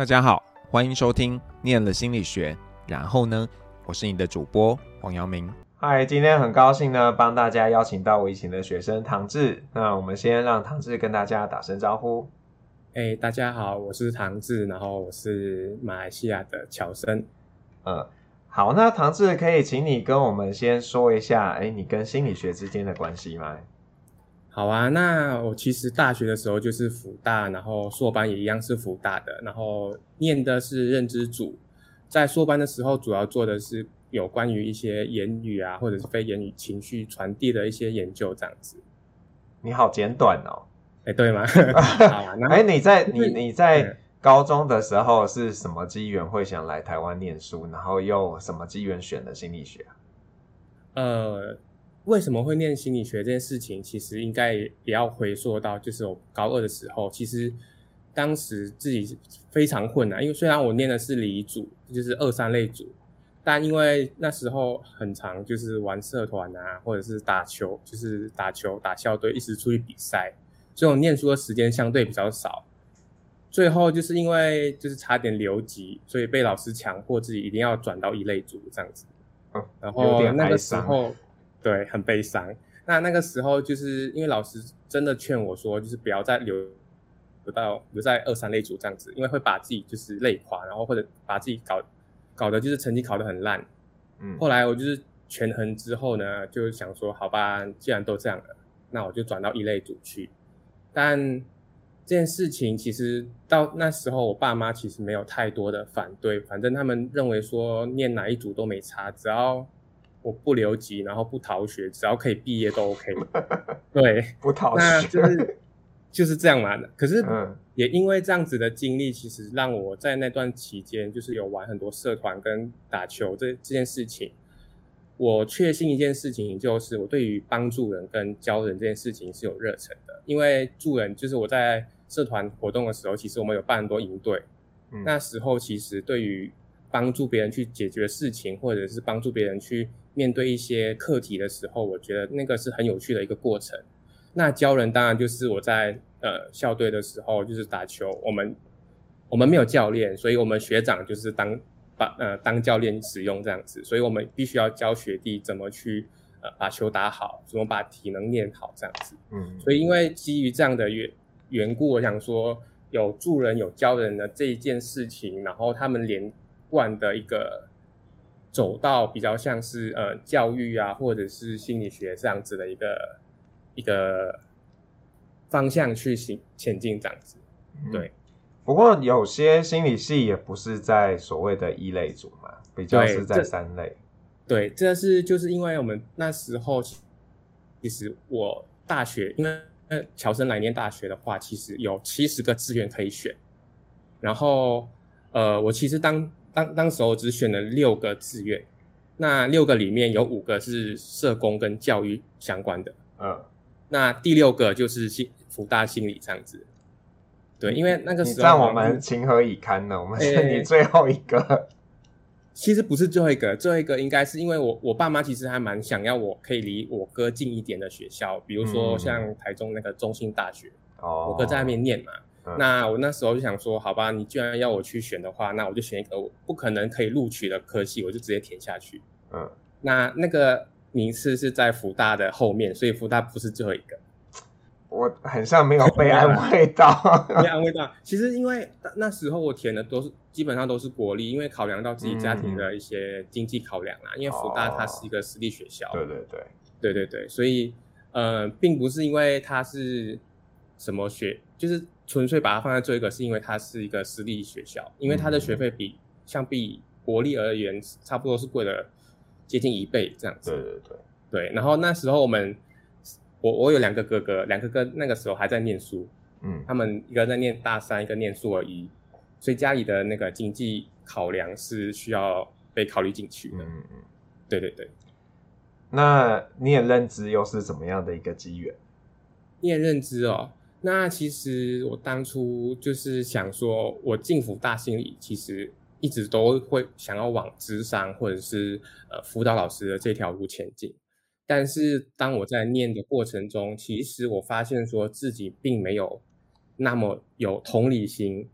大家好，欢迎收听《念了心理学》，然后呢，我是你的主播黄阳明。嗨，今天很高兴呢，帮大家邀请到我以前的学生唐志。那我们先让唐志跟大家打声招呼。哎，大家好，我是唐志，然后我是马来西亚的侨生。嗯，好，那唐志可以请你跟我们先说一下，哎，你跟心理学之间的关系吗？好啊，那我其实大学的时候就是辅大，然后硕班也一样是辅大的，然后念的是认知组，在硕班的时候主要做的是有关于一些言语啊，或者是非言语情绪传递的一些研究这样子。你好简短哦，哎，对吗？哎，你在你你在高中的时候是什么机缘会想来台湾念书，然后又什么机缘选的心理学？呃。为什么会念心理学这件事情，其实应该也要回溯到，就是我高二的时候，其实当时自己非常困难，因为虽然我念的是理组，就是二三类组，但因为那时候很常就是玩社团啊，或者是打球，就是打球打校队，一直出去比赛，所以我念书的时间相对比较少。最后就是因为就是差点留级，所以被老师强迫自己一定要转到一类组这样子。嗯，然后那个时候。对，很悲伤。那那个时候，就是因为老师真的劝我说，就是不要再留留到留在二三类组这样子，因为会把自己就是累垮，然后或者把自己搞搞得就是成绩考得很烂。嗯，后来我就是权衡之后呢，就想说，好吧，既然都这样了，那我就转到一类组去。但这件事情其实到那时候，我爸妈其实没有太多的反对，反正他们认为说念哪一组都没差，只要。我不留级，然后不逃学，只要可以毕业都 OK。对，不逃学，那就是就是这样嘛。可是也因为这样子的经历，其实让我在那段期间，就是有玩很多社团跟打球这这件事情。我确信一件事情，就是我对于帮助人跟教人这件事情是有热忱的。因为助人，就是我在社团活动的时候，其实我们有办很多营队。嗯，那时候其实对于帮助别人去解决事情，或者是帮助别人去。面对一些课题的时候，我觉得那个是很有趣的一个过程。那教人当然就是我在呃校队的时候，就是打球，我们我们没有教练，所以我们学长就是当把呃当教练使用这样子，所以我们必须要教学弟怎么去呃把球打好，怎么把体能练好这样子。嗯，所以因为基于这样的缘缘故，我想说有助人有教人的这一件事情，然后他们连贯的一个。走到比较像是呃教育啊，或者是心理学这样子的一个一个方向去行前进这样子，对、嗯。不过有些心理系也不是在所谓的一类组嘛，比较是在三类。对，这，对，这是就是因为我们那时候其实我大学，因为乔生来念大学的话，其实有七十个志愿可以选，然后呃，我其实当。当当时我只选了六个志愿，那六个里面有五个是社工跟教育相关的，嗯，那第六个就是心福大心理这样子，对，因为那个时候让我们情何以堪呢？我们是你最后一个，欸，其实不是最后一个，最后一个应该是因为我我爸妈其实还蛮想要我可以离我哥近一点的学校，比如说像台中那个中兴大学，哦，我哥在那边念嘛。那我那时候就想说，好吧，你既然要我去选的话，那我就选一个我不可能可以录取的科系，我就直接填下去。嗯，那那个名次是在福大的后面，所以福大不是最后一个。我很像没有被安慰到，被安慰到。其实因为那时候我填的都是基本上都是国立，因为考量到自己家庭的一些经济考量啊。嗯、因为福大它是一个私立学校，对对对，对对对，所以呃，并不是因为它是什么学，就是。纯粹把它放在最后一个，是因为它是一个私立学校，因为它的学费比相比国立而言，差不多是贵了接近一倍这样子。对对对对。然后那时候我们，我我有两个哥哥，两个哥那个时候还在念书，嗯，他们一个在念大三，一个念硕一，所以家里的那个经济考量是需要被考虑进去的。嗯嗯。对对对。那你也认知又是怎么样的一个机缘？你也认知哦。那其实我当初就是想说，我进辅大心理，其实一直都会想要往智商或者是呃辅导老师的这条路前进。但是当我在念的过程中，其实我发现说自己并没有那么有同理心，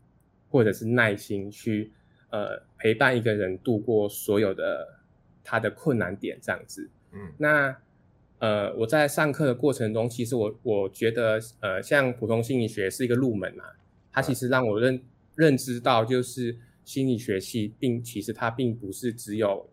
或者是耐心去呃陪伴一个人度过所有的他的困难点这样子。嗯，那呃我在上课的过程中，其实我我觉得呃像普通心理学是一个入门嘛，它其实让我认认知到就是心理学系并其实它并不是只有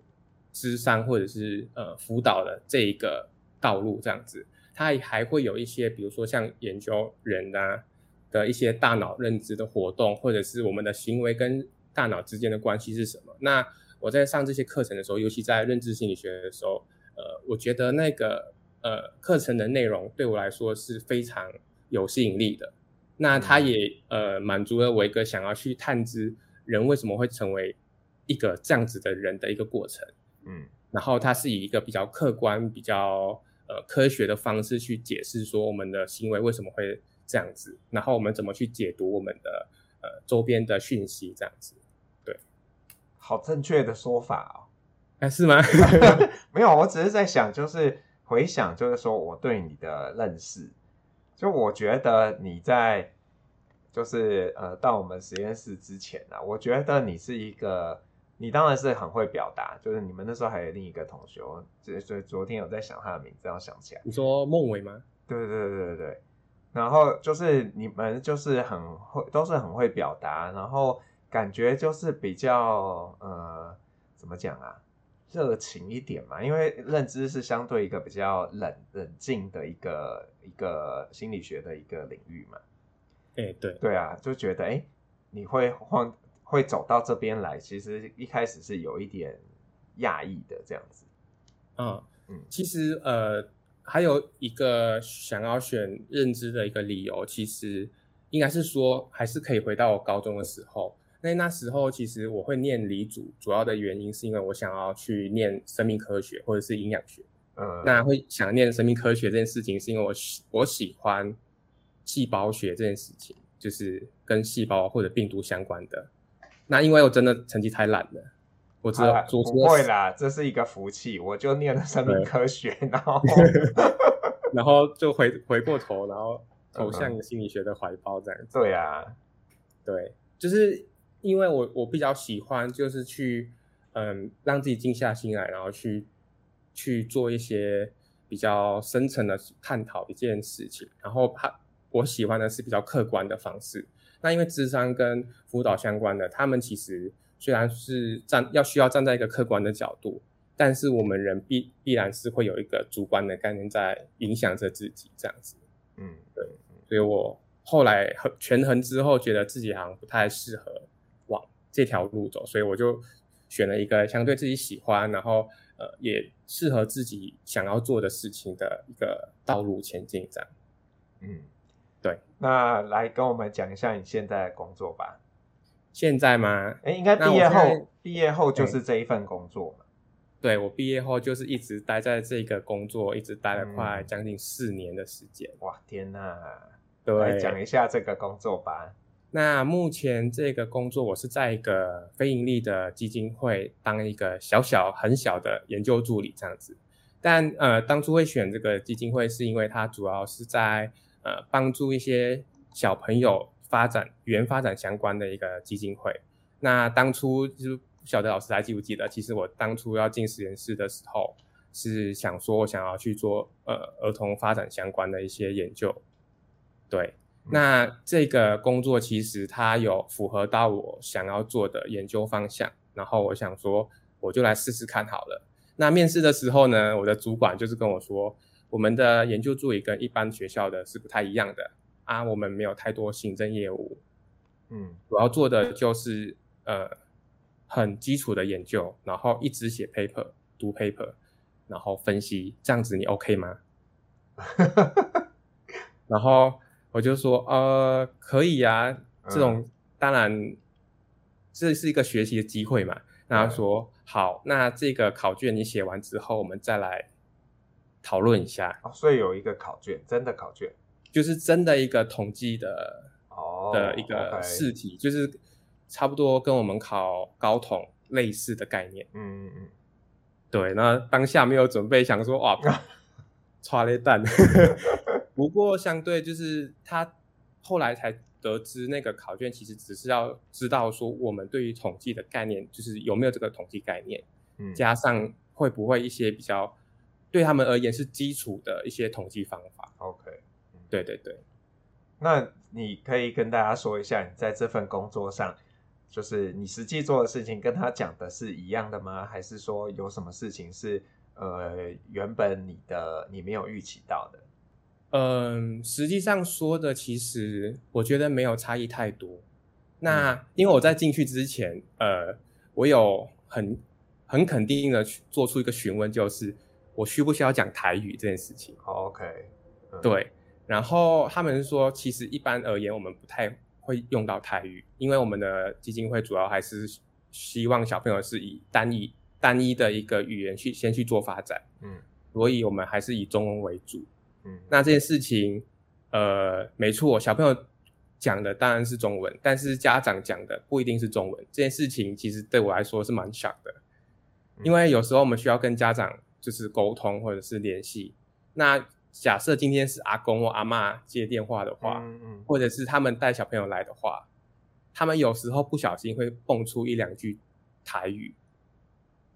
咨商或者是呃辅导的这一个道路这样子。它还会有一些，比如说像研究人啊的一些大脑认知的活动，或者是我们的行为跟大脑之间的关系是什么。那我在上这些课程的时候，尤其在认知心理学的时候，呃，我觉得那个呃课程的内容对我来说是非常有吸引力的。那它也呃满足了我一个想要去探知人为什么会成为一个这样子的人的一个过程。嗯，然后它是以一个比较客观、比较。呃，科学的方式去解释说我们的行为为什么会这样子，然后我们怎么去解读我们的呃周边的讯息这样子，对，好正确的说法哦，哎，是吗？没有，我只是在想，就是回想，就是说我对你的认识，就我觉得你在就是呃到我们实验室之前啊，我觉得你是一个。你当然是很会表达，就是你们那时候还有另一个同学，所以昨天有在想他的名字，要想起来。你说孟伟吗？对对对对对对。然后就是你们就是很会，都是很会表达，然后感觉就是比较呃，怎么讲啊，热情一点嘛。因为认知是相对一个比较冷冷静的一个一个心理学的一个领域嘛。哎，对对啊，就觉得哎，你会换。会走到这边来，其实一开始是有一点讶异的这样子。嗯嗯，其实呃还有一个想要选认知的一个理由，其实应该是说还是可以回到我高中的时候。那那时候其实我会念理组，主要的原因是因为我想要去念生命科学或者是营养学。嗯，那会想念生命科学这件事情，是因为我喜我喜欢细胞学这件事情，就是跟细胞或者病毒相关的。那因为我真的成绩太烂了，我知道、啊、不会啦，这是一个福气。我就念了生命科学，然后 然后就回回过头，然后投向心理学的怀抱这样子。对啊，对，就是因为我我比较喜欢，就是去嗯让自己静下心来，然后去去做一些比较深层的探讨一件事情。然后他我喜欢的是比较客观的方式。那因为智商跟辅导相关的，他们其实虽然是站要需要站在一个客观的角度，但是我们人必必然是会有一个主观的概念在影响着自己这样子。嗯，对。所以我后来权衡之后，觉得自己好像不太适合往这条路走，所以我就选了一个相对自己喜欢，然后呃也适合自己想要做的事情的一个道路前进这样。嗯。对，那来跟我们讲一下你现在的工作吧。现在吗？哎，应该毕业后，毕业后就是这一份工作嘛。对，我毕业后就是一直待在这个工作，一直待了快将近四年的时间。嗯、哇，天哪！对，来讲一下这个工作吧。那目前这个工作，我是在一个非盈利的基金会当一个小小很小的研究助理这样子。但呃，当初会选这个基金会，是因为它主要是在。呃，帮助一些小朋友发展语言发展相关的一个基金会。那当初就不晓得老师还记不记得？其实我当初要进实验室的时候，是想说我想要去做呃儿童发展相关的一些研究。对，那这个工作其实它有符合到我想要做的研究方向，然后我想说我就来试试看好了。那面试的时候呢，我的主管就是跟我说。我们的研究助理跟一般学校的是不太一样的啊，我们没有太多行政业务，嗯，主要做的就是呃很基础的研究，然后一直写 paper、读 paper，然后分析，这样子你 OK 吗？然后我就说呃可以呀，这种当然这是一个学习的机会嘛。那他说好，那这个考卷你写完之后，我们再来。讨论一下，哦，所以有一个考卷，真的考卷，就是真的一个统计的哦的一个试题，就是差不多跟我们考高统类似的概念。嗯嗯嗯，对，那当下没有准备，想说哇，剉咧等。不过相对就是他后来才得知那个考卷其实只是要知道说我们对于统计的概念，就是有没有这个统计概念，嗯，加上会不会一些比较对他们而言是基础的一些统计方法。OK，对对对。那你可以跟大家说一下，你在这份工作上，就是你实际做的事情跟他讲的是一样的吗？还是说有什么事情是呃原本你的你没有预期到的？嗯，实际上说的其实我觉得没有差异太多。那因为我在进去之前，呃，我有很很肯定的去做出一个询问，就是我需不需要讲台语这件事情。OK，嗯，对。然后他们说，其实一般而言，我们不太会用到台语，因为我们的基金会主要还是希望小朋友是以单一单一的一个语言去先去做发展。嗯，所以我们还是以中文为主。嗯，那这件事情，呃，没错，小朋友讲的当然是中文，但是家长讲的不一定是中文。这件事情其实对我来说是蛮小的，因为有时候我们需要跟家长就是沟通或者是联系。那假设今天是阿公或阿嬷接电话的话，嗯嗯，或者是他们带小朋友来的话，他们有时候不小心会蹦出一两句台语。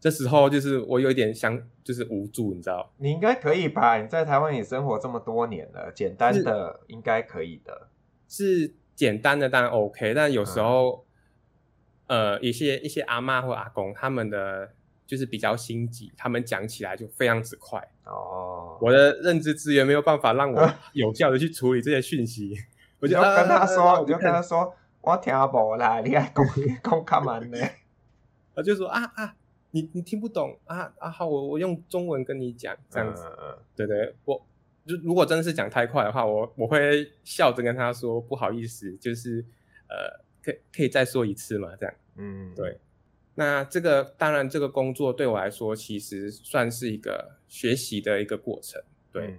这时候就是我有一点想，就是无助，你知道？你应该可以吧？你在台湾也生活这么多年了，简单的应该可以的。是，是简单的当然 OK，但有时候，嗯、呃，一些一些阿妈或阿公他们的就是比较心急，他们讲起来就非常之快。哦，我的认知资源没有办法让我有效的去处理这些讯息。我就跟他说，我就跟他说，我听不啦，你还讲 讲干嘛呢？我就说啊啊。你你听不懂啊啊好，我我用中文跟你讲这样子，嗯、对对，我就如果真的是讲太快的话，我我会笑着跟他说不好意思，就是呃，可以可以再说一次嘛，这样，嗯，对。那这个当然，这个工作对我来说其实算是一个学习的一个过程，对。嗯、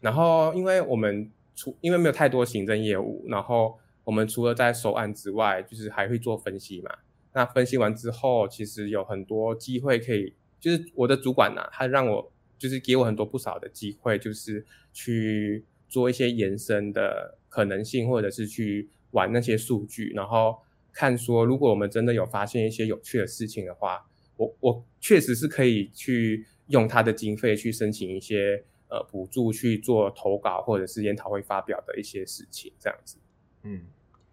然后，因为我们除因为没有太多行政业务，然后我们除了在收案之外，就是还会做分析嘛。那分析完之后，其实有很多机会可以，就是我的主管呢、啊，他让我就是给我很多不少的机会，就是去做一些延伸的可能性，或者是去玩那些数据，然后看说，如果我们真的有发现一些有趣的事情的话，我我确实是可以去用他的经费去申请一些呃补助去做投稿或者是研讨会发表的一些事情，这样子。嗯，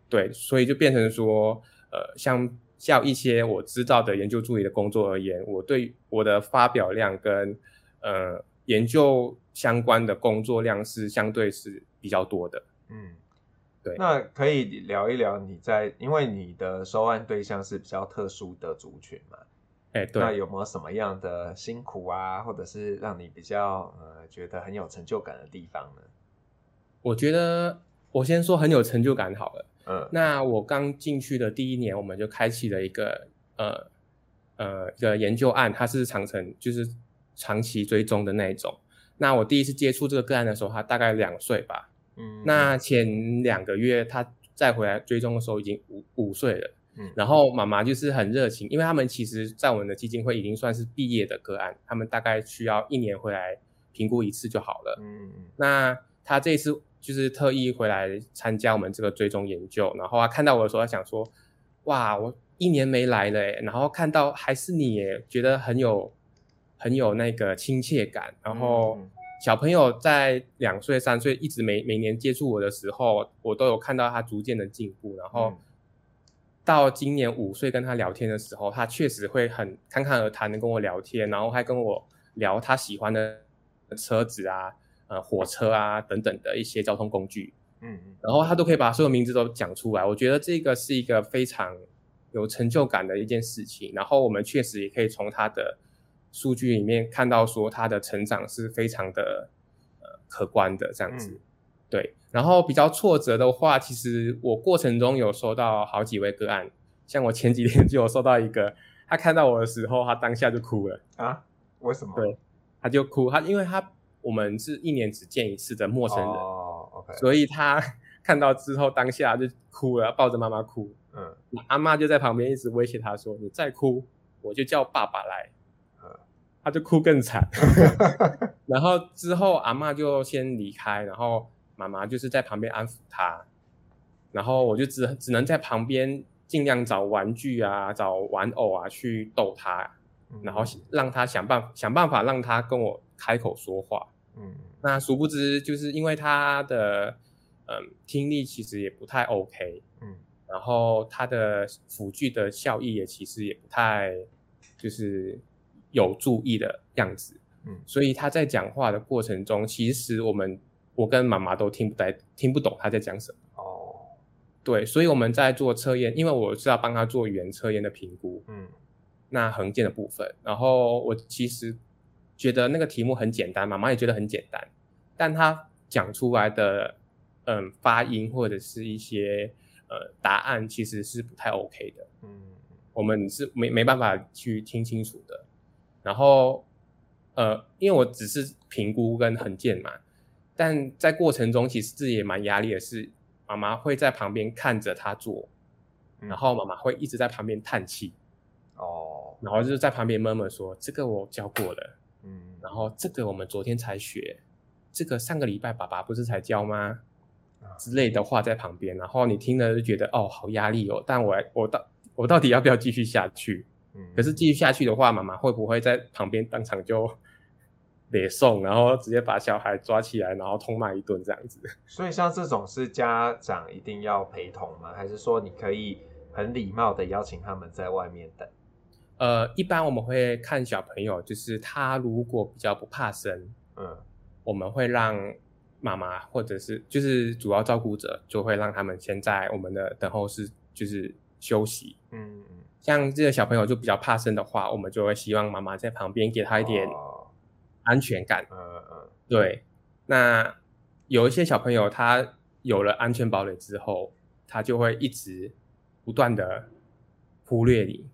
对，所以就变成说，呃，像。较一些我知道的研究助理的工作而言，我对我的发表量跟呃研究相关的工作量是相对是比较多的。嗯，对。那可以聊一聊你在，因为你的收案对象是比较特殊的族群嘛？哎，对。那有没有什么样的辛苦啊，或者是让你比较呃觉得很有成就感的地方呢？我觉得我先说很有成就感好了。嗯，那我刚进去的第一年，我们就开启了一个呃呃一个研究案，它是长程就是长期追踪的那一种。那我第一次接触这个个案的时候，他大概两岁吧。嗯，那前两个月他再回来追踪的时候，已经五五岁了。嗯，然后妈妈就是很热情，因为他们其实在我们的基金会已经算是毕业的个案，他们大概需要一年回来评估一次就好了。嗯，那他这次。就是特意回来参加我们这个追踪研究，然后他看到我的时候，他想说：“哇，我一年没来了，然后看到还是你，觉得很有很有那个亲切感。然后小朋友在两岁三岁一直每每年接触我的时候，我都有看到他逐渐的进步。然后到今年五岁跟他聊天的时候，他确实会很侃侃而谈的跟我聊天，然后还跟我聊他喜欢的车子啊。”呃，火车啊等等的一些交通工具，嗯嗯，然后他都可以把所有名字都讲出来。我觉得这个是一个非常有成就感的一件事情。然后我们确实也可以从他的数据里面看到，说他的成长是非常的呃可观的这样子。嗯、对，然后比较挫折的话，其实我过程中有收到好几位个案，像我前几天就有收到一个，他看到我的时候，他当下就哭了啊？为什么？对，他就哭，他因为他。我们是一年只见一次的陌生人，oh, okay. 所以他 看到之后当下就哭了，抱着妈妈哭。嗯，阿妈就在旁边一直威胁他说：“你再哭，我就叫爸爸来。”嗯，他就哭更惨。然后之后阿妈就先离开，然后妈妈就是在旁边安抚他。然后我就只只能在旁边尽量找玩具啊，找玩偶啊去逗他，然后让他想办法想办法让他跟我开口说话。嗯，那殊不知就是因为他的嗯听力其实也不太 OK，嗯，然后他的辅具的效益也其实也不太就是有注意的样子，嗯，所以他在讲话的过程中，其实我们我跟妈妈都听不太听不懂他在讲什么。对，所以我们在做测验，因为我是要帮他做语言测验的评估，嗯，那横件的部分，然后我其实觉得那个题目很简单，妈妈也觉得很简单，但他讲出来的，嗯，发音或者是一些呃答案其实是不太 OK 的，嗯，我们是没没办法去听清楚的，然后呃，因为我只是评估跟横件嘛，但在过程中其实自己也蛮压力的是。妈妈会在旁边看着他做，然后妈妈会一直在旁边叹气，哦，然后就是在旁边默默说：“这个我教过了，嗯，然后这个我们昨天才学，这个上个礼拜爸爸不是才教吗？之类的话在旁边，然后你听了就觉得哦，好压力哦，但我我到我到底要不要继续下去？嗯，可是继续下去的话，妈妈会不会在旁边当场就？”别送，然后直接把小孩抓起来，然后痛骂一顿这样子。所以像这种是家长一定要陪同吗？还是说你可以很礼貌的邀请他们在外面等？呃，一般我们会看小朋友，就是他如果比较不怕生，嗯，我们会让妈妈或者是就是主要照顾者，就会让他们先在我们的等候室就是休息。嗯嗯，像这个小朋友就比较怕生的话，我们就会希望妈妈在旁边给他一点。哦安全感，嗯嗯，对。那有一些小朋友，他有了安全堡垒之后，他就会一直不断的忽略你，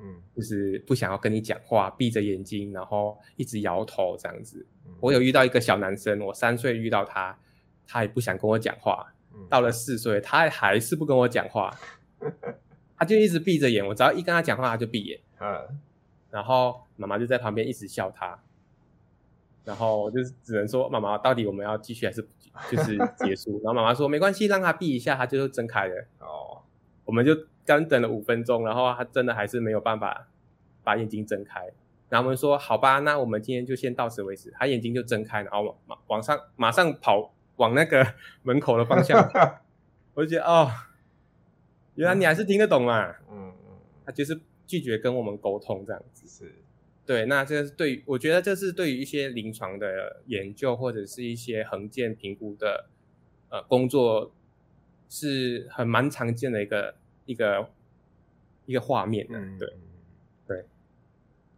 嗯，就是不想要跟你讲话，闭着眼睛，然后一直摇头这样子。嗯、我有遇到一个小男生，我三岁遇到他，他也不想跟我讲话。嗯、到了四岁，他还是不跟我讲话，他就一直闭着眼。我只要一跟他讲话，他就闭眼。嗯，然后妈妈就在旁边一直笑他。然后我就只能说，妈妈，到底我们要继续还是就是结束？然后妈妈说没关系，让他闭一下，他就睁开了。哦，我们就刚等了五分钟，然后他真的还是没有办法把眼睛睁开。然后我们说好吧，那我们今天就先到此为止。他眼睛就睁开，然后往往上马上跑往那个 门口的方向。我就觉得哦，原来你还是听得懂嘛。嗯嗯，他就是拒绝跟我们沟通这样子。是。对，那这是对，我觉得这是对于一些临床的研究或者是一些横件评估的呃工作，是很蛮常见的一个一个一个画面的。对，嗯、对。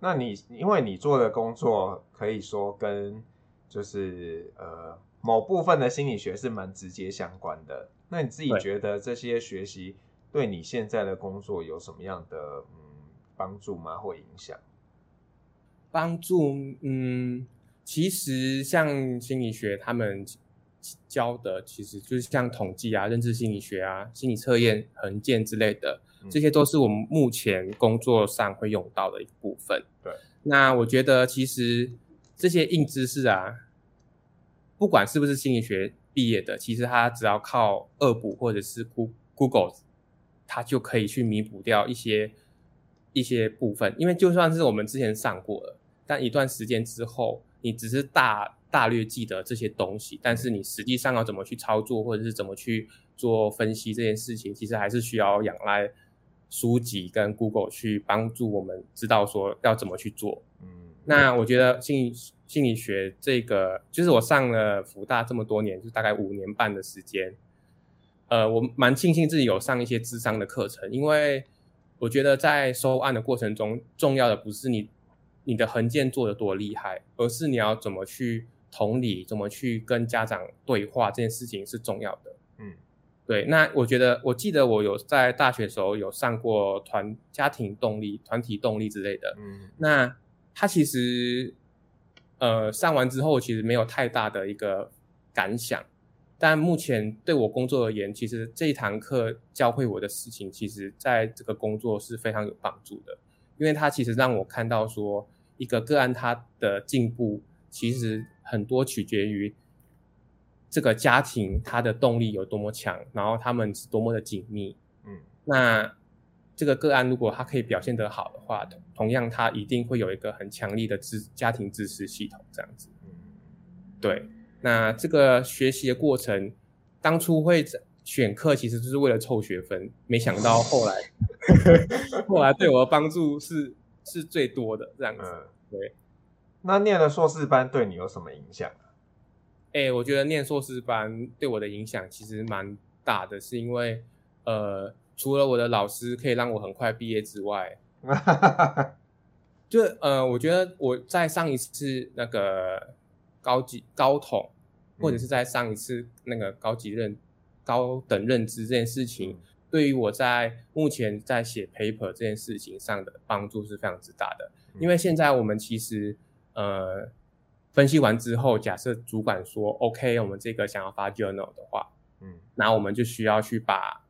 那你因为你做的工作可以说跟就是呃某部分的心理学是蛮直接相关的，那你自己觉得这些学习对你现在的工作有什么样的嗯帮助吗？或影响？帮助，嗯，其实像心理学他们教的，其实就是像统计啊、认知心理学啊、心理测验、横件之类的，这些都是我们目前工作上会用到的一部分。对，那我觉得其实这些硬知识啊，不管是不是心理学毕业的，其实他只要靠恶补或者是 Google，他就可以去弥补掉一些一些部分，因为就算是我们之前上过了。但一段时间之后，你只是大大略记得这些东西，但是你实际上要怎么去操作，或者是怎么去做分析这件事情，其实还是需要仰赖书籍跟 Google 去帮助我们知道说要怎么去做。嗯，那我觉得心理心理学这个，就是我上了福大这么多年，就大概五年半的时间，呃，我蛮庆幸自己有上一些智商的课程，因为我觉得在收案的过程中，重要的不是你。你的横件做的多厉害，而是你要怎么去同理，怎么去跟家长对话，这件事情是重要的。嗯，对。那我觉得，我记得我有在大学时候有上过团家庭动力、团体动力之类的。嗯，那他其实，呃，上完之后其实没有太大的一个感想，但目前对我工作而言，其实这一堂课教会我的事情，其实在这个工作是非常有帮助的。因为他其实让我看到说，一个个案他的进步，其实很多取决于这个家庭他的动力有多么强，然后他们是多么的紧密。嗯，那这个个案如果他可以表现得好的话，同样他一定会有一个很强力的支家庭支持系统这样子。嗯，对。那这个学习的过程，当初会选课其实就是为了凑学分，没想到后来，后来对我的帮助是是最多的这样子。嗯、对。那念了硕士班对你有什么影响？哎、欸，我觉得念硕士班对我的影响其实蛮大的，是因为呃，除了我的老师可以让我很快毕业之外，就呃，我觉得我在上一次那个。高级高统，或者是在上一次那个高级认、嗯、高等认知这件事情，对于我在目前在写 paper 这件事情上的帮助是非常之大的。嗯、因为现在我们其实呃分析完之后，假设主管说 OK，我们这个想要发 journal 的话，嗯，那我们就需要去把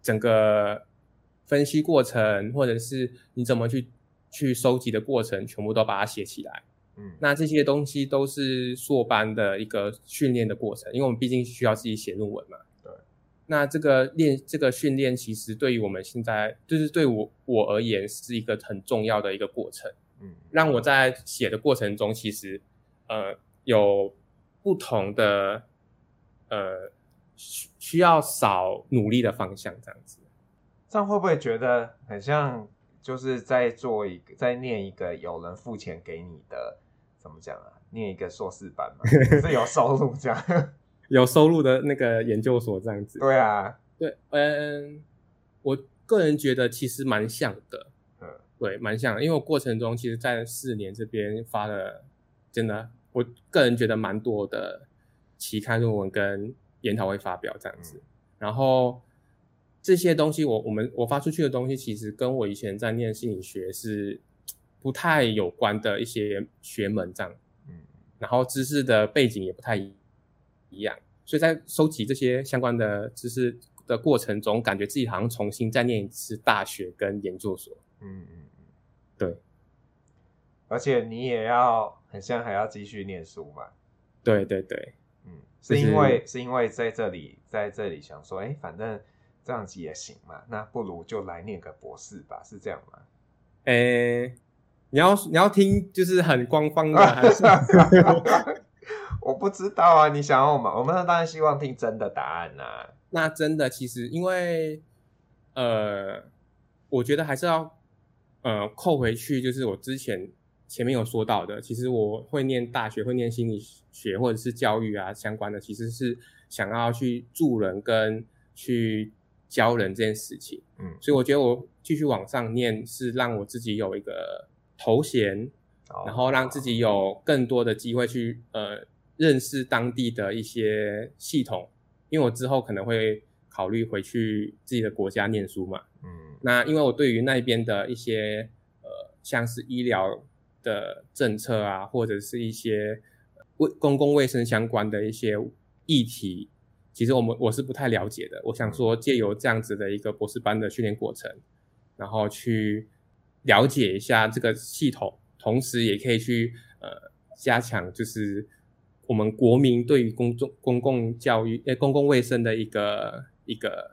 整个分析过程，或者是你怎么去去收集的过程，全部都把它写起来。嗯，那这些东西都是硕班的一个训练的过程，因为我们毕竟需要自己写论文嘛。对。那这个练这个训练，其实对于我们现在，就是对我我而言，是一个很重要的一个过程。嗯。让我在写的过程中，其实呃有不同的呃需需要少努力的方向，这样子。这样会不会觉得很像，就是在做一个，在念一个有人付钱给你的？怎么讲啊？念一个硕士班嘛，是有收入这样，有收入的那个研究所这样子。对啊，对，嗯，我个人觉得其实蛮像的，嗯，对，蛮像的，因为我过程中其实，在四年这边发了，真的，我个人觉得蛮多的期刊论文跟研讨会发表这样子，嗯、然后这些东西我，我我们我发出去的东西，其实跟我以前在念心理学是。不太有关的一些学门这样，嗯，然后知识的背景也不太一样，所以在收集这些相关的知识的过程中，感觉自己好像重新再念一次大学跟研究所，嗯嗯嗯，对，而且你也要很像还要继续念书嘛，对对对，嗯，是因为是因为在这里在这里想说，哎，反正这样子也行嘛，那不如就来念个博士吧，是这样吗？诶。你要你要听就是很官方的还是？我不知道啊，你想要吗？我们当然希望听真的答案呐、啊。那真的其实因为呃，我觉得还是要呃扣回去，就是我之前前面有说到的，其实我会念大学，会念心理学或者是教育啊相关的，其实是想要去助人跟去教人这件事情。嗯，所以我觉得我继续往上念是让我自己有一个。头衔，然后让自己有更多的机会去呃认识当地的一些系统，因为我之后可能会考虑回去自己的国家念书嘛。嗯，那因为我对于那边的一些呃像是医疗的政策啊，或者是一些卫公共卫生相关的一些议题，其实我们我是不太了解的。我想说借由这样子的一个博士班的训练过程，然后去。了解一下这个系统，同时也可以去呃加强，就是我们国民对于公众公共教育、诶公共卫生的一个一个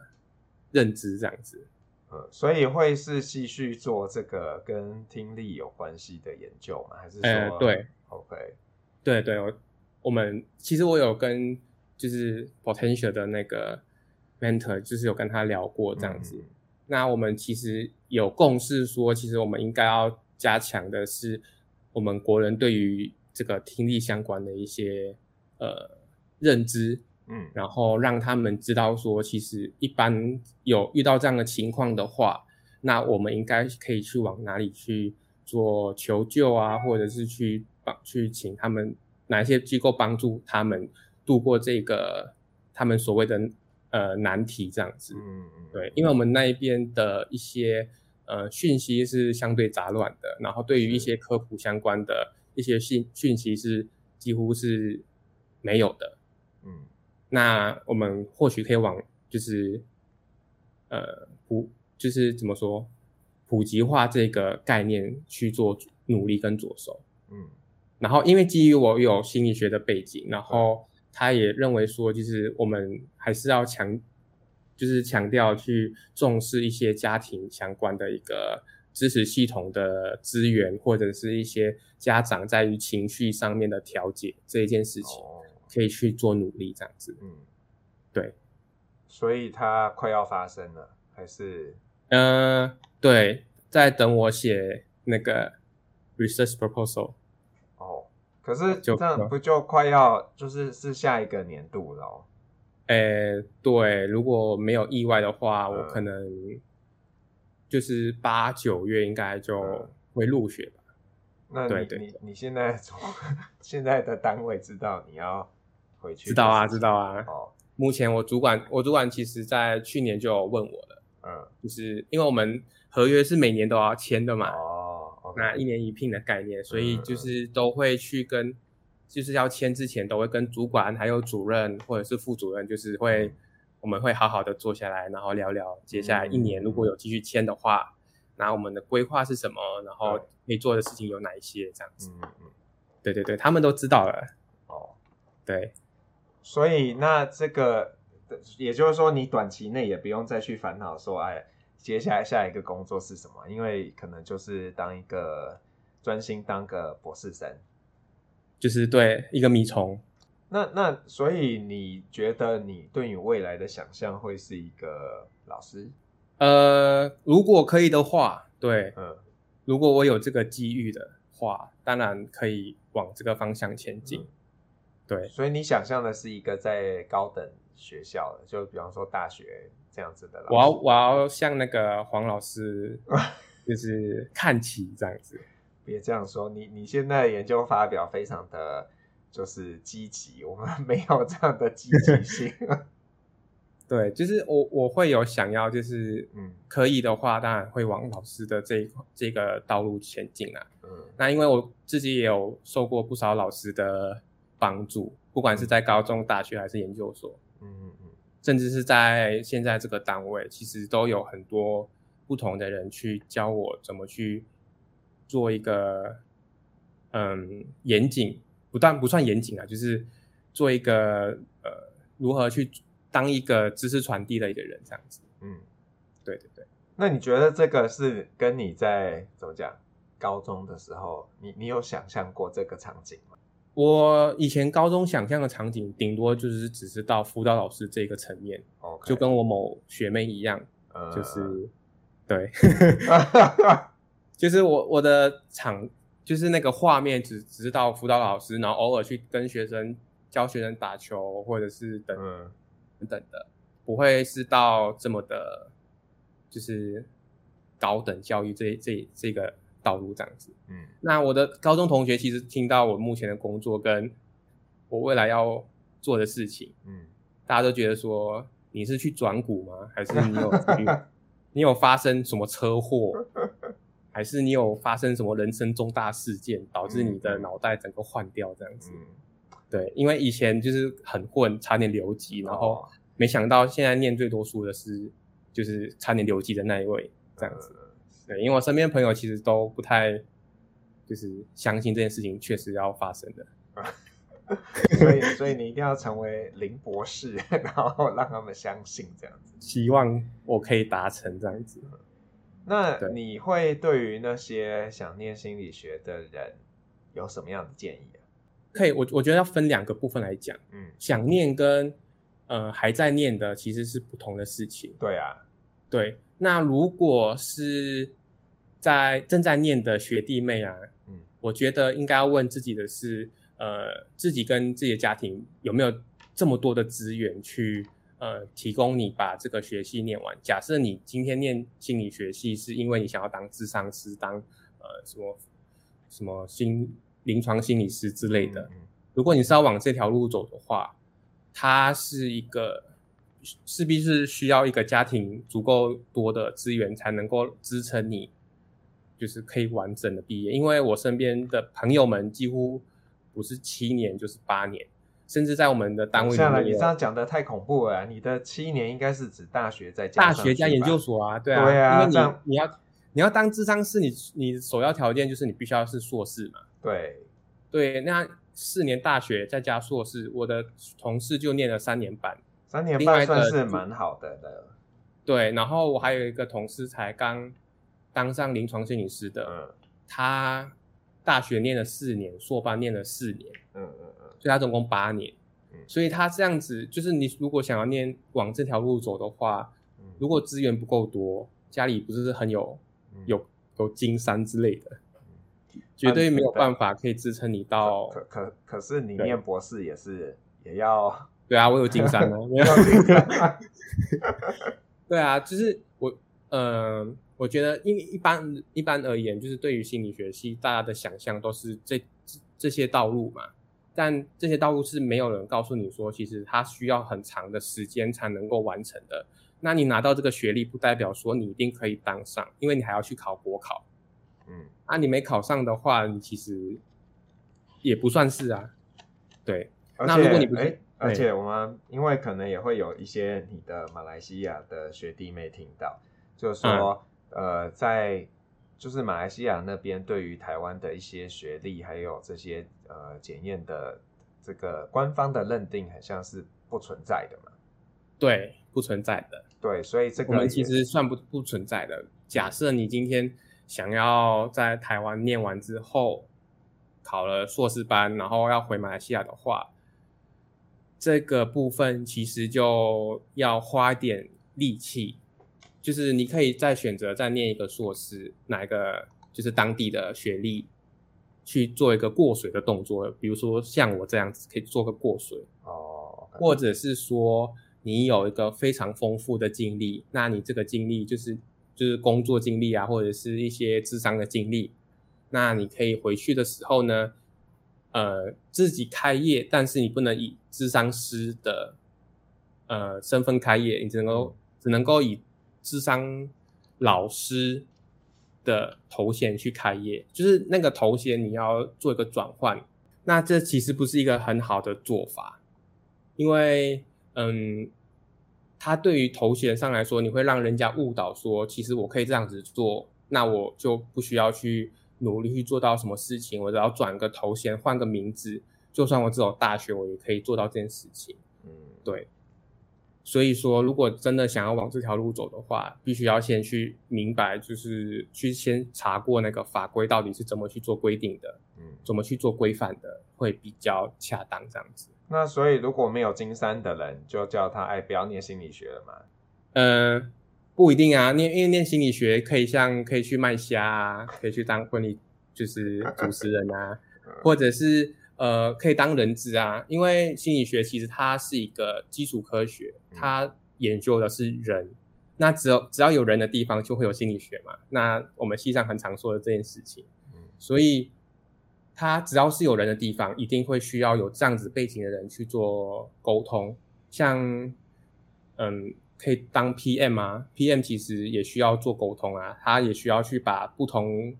认知，这样子。呃，所以会是继续做这个跟听力有关系的研究吗？还是说？呃，对，OK，对对，我我们其实我有跟就是 potential 的那个 mentor，就是有跟他聊过这样子。嗯那我们其实有共识说，其实我们应该要加强的是我们国人对于这个听力相关的一些呃认知，嗯，然后让他们知道说，其实一般有遇到这样的情况的话，那我们应该可以去往哪里去做求救啊，或者是去帮去请他们哪一些机构帮助他们度过这个他们所谓的。呃，难题这样子，嗯嗯，对，因为我们那一边的一些呃讯息是相对杂乱的，然后对于一些科普相关的一些信讯息是几乎是没有的，嗯，那我们或许可以往就是呃普就是怎么说普及化这个概念去做努力跟着手，嗯，然后因为基于我有心理学的背景，然后。他也认为说，就是我们还是要强，就是强调去重视一些家庭相关的一个支持系统的资源，或者是一些家长在于情绪上面的调节这一件事情，可以去做努力这样子。嗯，对。所以它快要发生了，还是？嗯、呃，对，在等我写那个 research proposal。哦可是这样不就快要就是是下一个年度了哦？诶，对，如果没有意外的话，我可能就是八九月应该就会入学吧。那你对对对，你你现在从现在的单位知道你要回去？知道啊，知道啊。哦，目前我主管，我主管其实在去年就有问我了。嗯，就是因为我们合约是每年都要签的嘛。哦。那一年一聘的概念，所以就是都会去跟，就是要签之前都会跟主管还有主任或者是副主任，就是会我们会好好的坐下来，然后聊聊接下来一年如果有继续签的话，那我们的规划是什么，然后可以做的事情有哪一些这样子。嗯嗯，对对对，他们都知道了。哦，对，所以那这个也就是说，你短期内也不用再去烦恼说，哎。接下来下一个工作是什么？因为可能就是当一个专心当个博士生，就是对一个米虫。那那所以你觉得你对你未来的想象会是一个老师？呃，如果可以的话，对，嗯，如果我有这个机遇的话，当然可以往这个方向前进。嗯、对，所以你想象的是一个在高等学校的，就比方说大学。这样子的了，我要我要向那个黄老师，就是看齐这样子。别这样说，你你现在研究发表非常的就是积极，我们 没有这样的积极性。对，就是我我会有想要，就是嗯，可以的话，当然会往老师的这一这个道路前进啊。嗯，那因为我自己也有受过不少老师的帮助，不管是在高中、大学还是研究所。嗯嗯嗯。甚至是在现在这个单位，其实都有很多不同的人去教我怎么去做一个嗯严谨，不但不算严谨啊，就是做一个呃如何去当一个知识传递的一个人这样子。嗯，对对对。那你觉得这个是跟你在怎么讲高中的时候，你你有想象过这个场景吗？我以前高中想象的场景，顶多就是只是到辅导老师这个层面，Okay. 就跟我某学妹一样，uh... 就是对，就是我我的场就是那个画面只只是到辅导老师，然后偶尔去跟学生教学生打球，或者是等、uh... 等等的，不会是到这么的，就是高等教育这这这个。道路这样子，嗯，那我的高中同学其实听到我目前的工作跟我未来要做的事情，嗯，大家都觉得说你是去转股吗？还是你有 你有发生什么车祸？还是你有发生什么人生重大事件导致你的脑袋整个换掉这样子？嗯，对，因为以前就是很混，差点留级，然后没想到现在念最多书的是就是差点留级的那一位这样子。对，因为我身边的朋友其实都不太，就是相信这件事情确实要发生的，所以所以你一定要成为林博士，然后让他们相信这样子。希望我可以达成这样子。那你会对于那些想念心理学的人有什么样的建议啊？可以，我我觉得要分两个部分来讲。嗯，想念跟呃还在念的其实是不同的事情。对啊，对。那如果是在正在念的学弟妹啊，嗯，我觉得应该要问自己的是，呃，自己跟自己的家庭有没有这么多的资源去，呃，提供你把这个学系念完。假设你今天念心理学系是因为你想要当智商师，当呃什么什么心临床心理师之类的，如果你是要往这条路走的话，它是一个。势必是需要一个家庭足够多的资源才能够支撑你，就是可以完整的毕业。因为我身边的朋友们几乎不是七年就是八年，甚至在我们的单位里面，你这样讲的太恐怖了。你的七年应该是指大学在大学加研究所啊，对啊，对啊，因为你你要你要当智商师，你你首要条件就是你必须要是硕士嘛。对。对，那四年大学再加硕士，我的同事就念了三年半，三年半算是蛮好的的。对，然后我还有一个同事才刚当上临床心理师的，嗯，他大学念了四年，硕班念了四年，嗯嗯嗯，所以他总共八年，嗯，所以他这样子，就是你如果想要念往这条路走的话，嗯，如果资源不够多，家里不是很有有有金山之类的。绝对没有办法可以支撑你到。可可可是你念博士也是也要。对啊，我有金山哦。对啊，就是我，嗯、呃，我觉得因为一般一般而言，就是对于心理学系，大家的想象都是这这些道路嘛。但这些道路是没有人告诉你说，其实它需要很长的时间才能够完成的。那你拿到这个学历，不代表说你一定可以当上，因为你还要去考国考。嗯，啊，你没考上的话，你其实也不算是啊。对，那如果你不是，而且我们因为可能也会有一些你的马来西亚的学弟妹听到，就是说，嗯、呃，在就是马来西亚那边对于台湾的一些学历还有这些呃检验的这个官方的认定，很像是不存在的嘛？对，不存在的。对，所以这个我们其实算不不存在的。假设你今天。想要在台湾念完之后考了硕士班，然后要回马来西亚的话，这个部分其实就要花点力气。就是你可以再选择再念一个硕士，哪一个就是当地的学历去做一个过水的动作，比如说像我这样子可以做个过水哦，或者是说你有一个非常丰富的经历，那你这个经历就是。就是工作经历啊，或者是一些智商的经历，那你可以回去的时候呢，呃，自己开业，但是你不能以智商师的呃身份开业，你只能够只能够以咨商老师的头衔去开业，就是那个头衔你要做一个转换，那这其实不是一个很好的做法，因为嗯。他对于头衔上来说，你会让人家误导说，其实我可以这样子做，那我就不需要去努力去做到什么事情，我只要转个头衔，换个名字，就算我只有大学，我也可以做到这件事情。嗯，对。所以说，如果真的想要往这条路走的话，必须要先去明白，就是去先查过那个法规到底是怎么去做规定的，嗯，怎么去做规范的，会比较恰当这样子。那所以如果没有金山的人，就叫他哎，不要念心理学了嘛？呃，不一定啊，念因为念心理学可以像可以去卖虾啊，可以去当婚礼就是主持人啊，或者是呃可以当人质啊，因为心理学其实它是一个基础科学，它研究的是人，那只有只要有人的地方就会有心理学嘛，那我们系上很常说的这件事情，所以。它只要是有人的地方，一定会需要有这样子背景的人去做沟通。像，嗯，可以当 PM 啊，PM 其实也需要做沟通啊，他也需要去把不同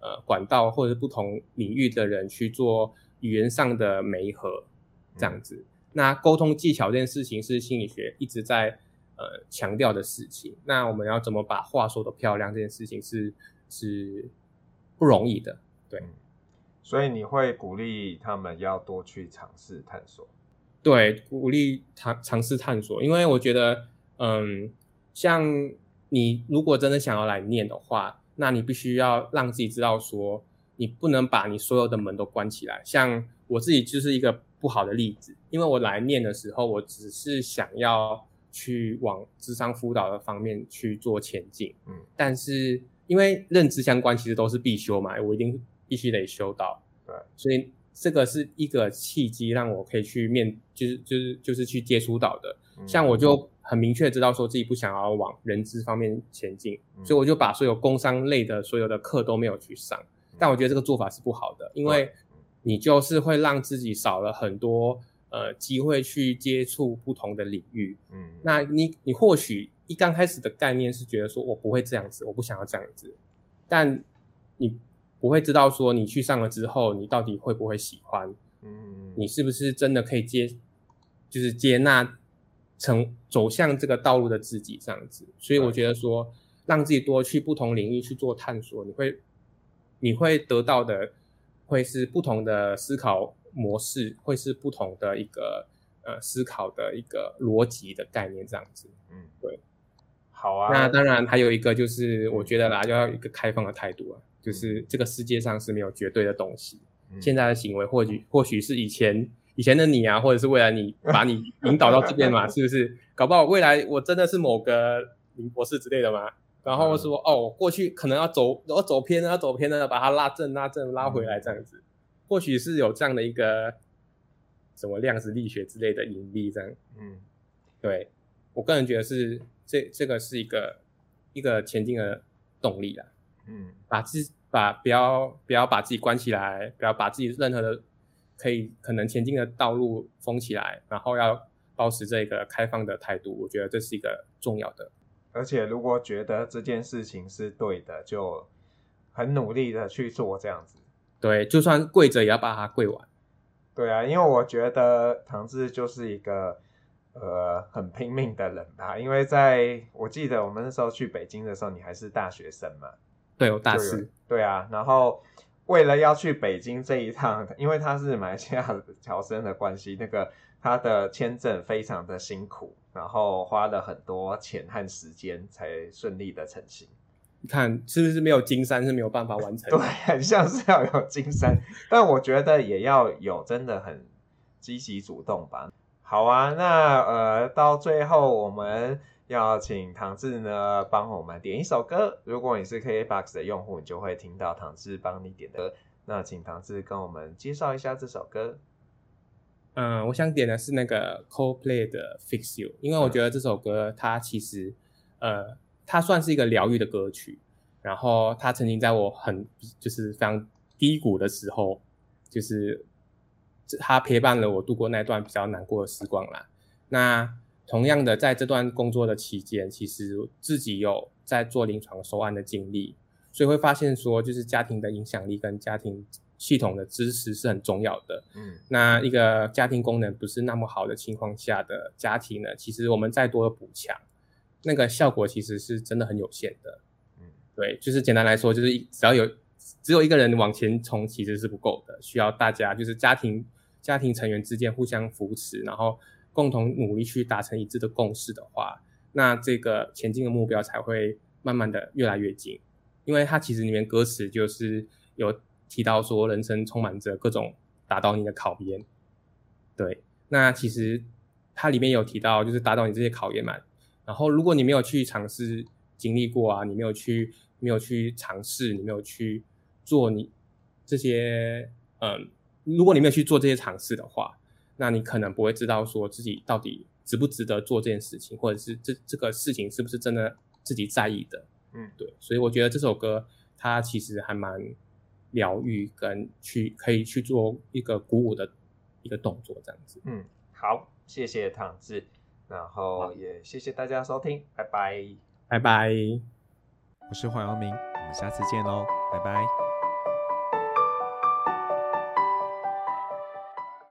呃管道或者不同领域的人去做语言上的媒合，这样子。那沟通技巧这件事情是心理学一直在呃强调的事情。那我们要怎么把话说的漂亮这件事情是是不容易的，对。所以你会鼓励他们要多去尝试探索，对，鼓励尝尝试探索，因为我觉得，嗯，像你如果真的想要来念的话，那你必须要让自己知道说，你不能把你所有的门都关起来。像我自己就是一个不好的例子，因为我来念的时候，我只是想要去往智商辅导的方面去做前进，嗯，但是因为认知相关其实都是必修嘛，我一定。必须得修到，对，所以这个是一个契机，让我可以去面，就是就是就是去接触到的。嗯、像我就很明确知道说自己不想要往人资方面前进，嗯、所以我就把所有工商类的所有的课都没有去上。嗯、但我觉得这个做法是不好的，因为你就是会让自己少了很多呃机会去接触不同的领域。嗯，那你你或许一刚开始的概念是觉得说我不会这样子，我不想要这样子，但你。不会知道说你去上了之后，你到底会不会喜欢？嗯，你是不是真的可以接，就是接纳成走向这个道路的自己这样子？所以我觉得说，让自己多去不同领域去做探索，你会你会得到的会是不同的思考模式会是不同的一个呃思考的一个逻辑的概念这样子。嗯，对。好啊。那当然还有一个就是我觉得啦，要有一个开放的态度啊，就是这个世界上是没有绝对的东西。嗯、现在的行为或许或许是以前以前的你啊，或者是未来你 把你引导到这边嘛，是不是？搞不好未来我真的是某个林博士之类的嘛。然后说、嗯、哦，过去可能要走，要走偏了，要走偏了，把它拉正、拉正、拉回来这样子，嗯、或许是有这样的一个什么量子力学之类的引力这样。嗯，对，我个人觉得是这这个是一个一个前进的动力啦。嗯，把自把不要不要把自己关起来，不要把自己任何的可以可能前进的道路封起来，然后要保持这个开放的态度，我觉得这是一个重要的。而且，如果觉得这件事情是对的，就很努力的去做这样子。对，就算跪着也要把它跪完。对啊，因为我觉得唐志就是一个呃很拼命的人吧。因为在我记得我们那时候去北京的时候，你还是大学生嘛。对，我大四。对啊，然后为了要去北京这一趟，因为他是马来西亚侨生的关系，那个。他的签证非常的辛苦，然后花了很多钱和时间才顺利的成行。你看是不是没有金山是没有办法完成？对，很像是要有金山，但我觉得也要有真的很积极主动吧。好啊，那呃，到最后我们要请唐志呢帮我们点一首歌。如果你是 KKBOX 的用户，你就会听到唐志帮你点的歌。那请唐志跟我们介绍一下这首歌。嗯，我想点的是那个 Coldplay 的 Fix You，因为我觉得这首歌它其实，呃，它算是一个疗愈的歌曲。然后它曾经在我很就是非常低谷的时候，就是它陪伴了我度过那段比较难过的时光啦。那同样的，在这段工作的期间，其实自己有在做临床收案的经历，所以会发现说，就是家庭的影响力跟家庭。系统的支持是很重要的。嗯，那一个家庭功能不是那么好的情况下的家庭呢，其实我们再多的补强，那个效果其实是真的很有限的。嗯，对，就是简单来说，就是只要有只有一个人往前冲，其实是不够的，需要大家就是家庭家庭成员之间互相扶持，然后共同努力去达成一致的共识的话，那这个前进的目标才会慢慢的越来越近。因为它其实里面歌词就是有。提到说，人生充满着各种打倒你的考验，对，那其实它里面有提到，就是打倒你这些考验嘛。然后，如果你没有去尝试经历过啊，你没有去没有去尝试，你没有去做你这些，嗯，如果你没有去做这些尝试的话，那你可能不会知道说自己到底值不值得做这件事情，或者是这这个事情是不是真的自己在意的。嗯，对，所以我觉得这首歌它其实还蛮。疗愈跟去可以去做一个鼓舞的一个动作，这样子。嗯，好，谢谢唐志，然后也谢谢大家收听，拜拜，拜拜。我是黄耀明，我们下次见喽，拜拜。